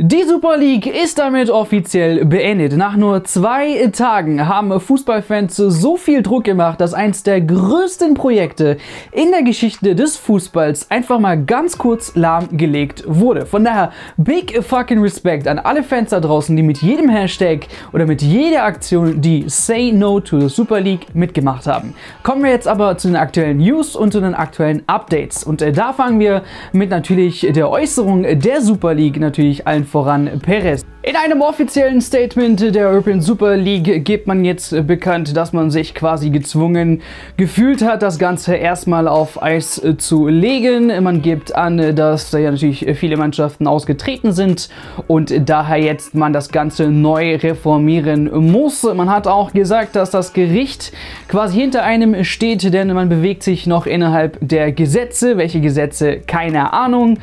Die Super League ist damit offiziell beendet. Nach nur zwei Tagen haben Fußballfans so viel Druck gemacht, dass eins der größten Projekte in der Geschichte des Fußballs einfach mal ganz kurz lahmgelegt wurde. Von daher big fucking Respect an alle Fans da draußen, die mit jedem Hashtag oder mit jeder Aktion die Say No to the Super League mitgemacht haben. Kommen wir jetzt aber zu den aktuellen News und zu den aktuellen Updates. Und äh, da fangen wir mit natürlich der Äußerung der Super League natürlich allen voran Perez. In einem offiziellen Statement der European Super League gibt man jetzt bekannt, dass man sich quasi gezwungen gefühlt hat, das Ganze erstmal auf Eis zu legen. Man gibt an, dass ja natürlich viele Mannschaften ausgetreten sind und daher jetzt man das Ganze neu reformieren muss. Man hat auch gesagt, dass das Gericht quasi hinter einem steht, denn man bewegt sich noch innerhalb der Gesetze. Welche Gesetze? Keine Ahnung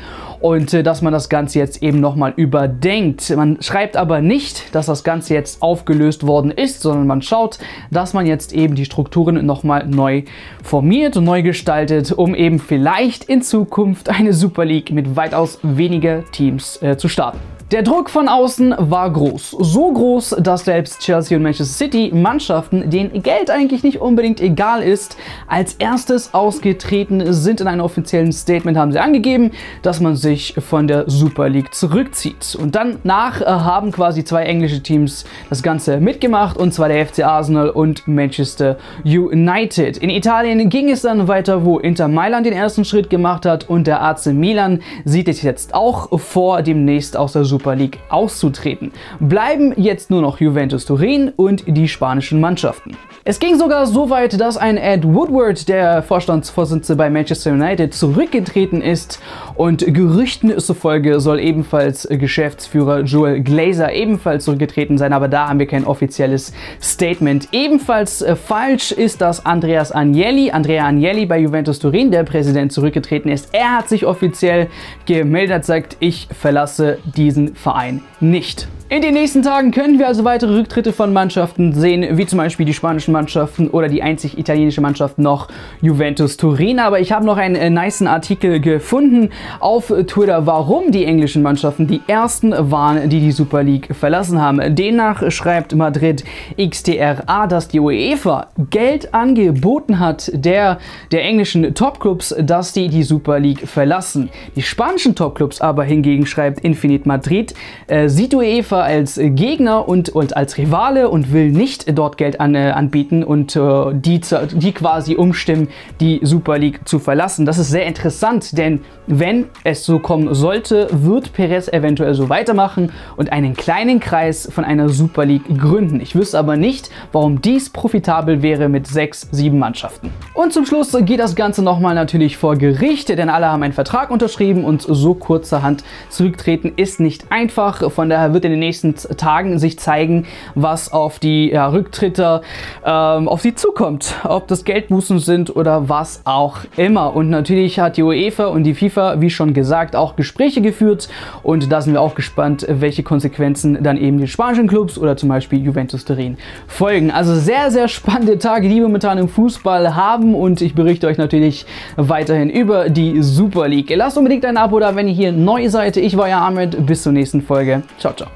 und äh, dass man das Ganze jetzt eben nochmal überdenkt. Man schreibt aber nicht, dass das Ganze jetzt aufgelöst worden ist, sondern man schaut, dass man jetzt eben die Strukturen nochmal neu formiert und neu gestaltet, um eben vielleicht in Zukunft eine Super League mit weitaus weniger Teams äh, zu starten. Der Druck von außen war groß. So groß, dass selbst Chelsea und Manchester City Mannschaften, denen Geld eigentlich nicht unbedingt egal ist, als erstes ausgetreten sind. In einem offiziellen Statement haben sie angegeben, dass man sich von der Super League zurückzieht. Und dann nach äh, haben quasi zwei englische Teams das Ganze mitgemacht, und zwar der FC Arsenal und Manchester United. In Italien ging es dann weiter, wo Inter Mailand den ersten Schritt gemacht hat und der AC Milan sieht es jetzt auch vor, demnächst aus der Super Super League auszutreten. Bleiben jetzt nur noch Juventus Turin und die spanischen Mannschaften. Es ging sogar so weit, dass ein Ed Woodward, der Vorstandsvorsitzende bei Manchester United, zurückgetreten ist und Gerüchten zufolge soll ebenfalls Geschäftsführer Joel Glazer ebenfalls zurückgetreten sein, aber da haben wir kein offizielles Statement. Ebenfalls äh, falsch ist, dass Andreas Agnelli, Andrea Agnelli bei Juventus Turin, der Präsident, zurückgetreten ist. Er hat sich offiziell gemeldet, sagt, ich verlasse diesen Verein nicht. In den nächsten Tagen können wir also weitere Rücktritte von Mannschaften sehen, wie zum Beispiel die spanischen Mannschaften oder die einzig italienische Mannschaft noch Juventus Turin. Aber ich habe noch einen äh, niceen Artikel gefunden auf Twitter, warum die englischen Mannschaften die ersten waren, die die Super League verlassen haben. Demnach schreibt Madrid XTRA, dass die UEFA Geld angeboten hat der, der englischen Topclubs, dass die die Super League verlassen. Die spanischen Topclubs aber hingegen schreibt Infinite Madrid, äh, sieht UEFA FIFA als Gegner und, und als Rivale und will nicht dort Geld an, äh, anbieten und äh, die, die quasi umstimmen, die Super League zu verlassen. Das ist sehr interessant, denn wenn es so kommen sollte, wird Perez eventuell so weitermachen und einen kleinen Kreis von einer Super League gründen. Ich wüsste aber nicht, warum dies profitabel wäre mit sechs, sieben Mannschaften. Und zum Schluss geht das Ganze nochmal natürlich vor Gericht, denn alle haben einen Vertrag unterschrieben und so kurzerhand zurücktreten ist nicht einfach. Von daher wird in den nächsten Tagen sich zeigen, was auf die ja, Rücktritte ähm, auf sie zukommt. Ob das Geldbußen sind oder was auch immer. Und natürlich hat die UEFA und die FIFA, wie schon gesagt, auch Gespräche geführt. Und da sind wir auch gespannt, welche Konsequenzen dann eben die spanischen Clubs oder zum Beispiel Juventus Turin folgen. Also sehr, sehr spannende Tage, die wir momentan im Fußball haben. Und ich berichte euch natürlich weiterhin über die Super League. Lasst unbedingt ein Abo da, wenn ihr hier neu seid. Ich war ja Ahmed. Bis zur nächsten Folge. Ciao, ciao.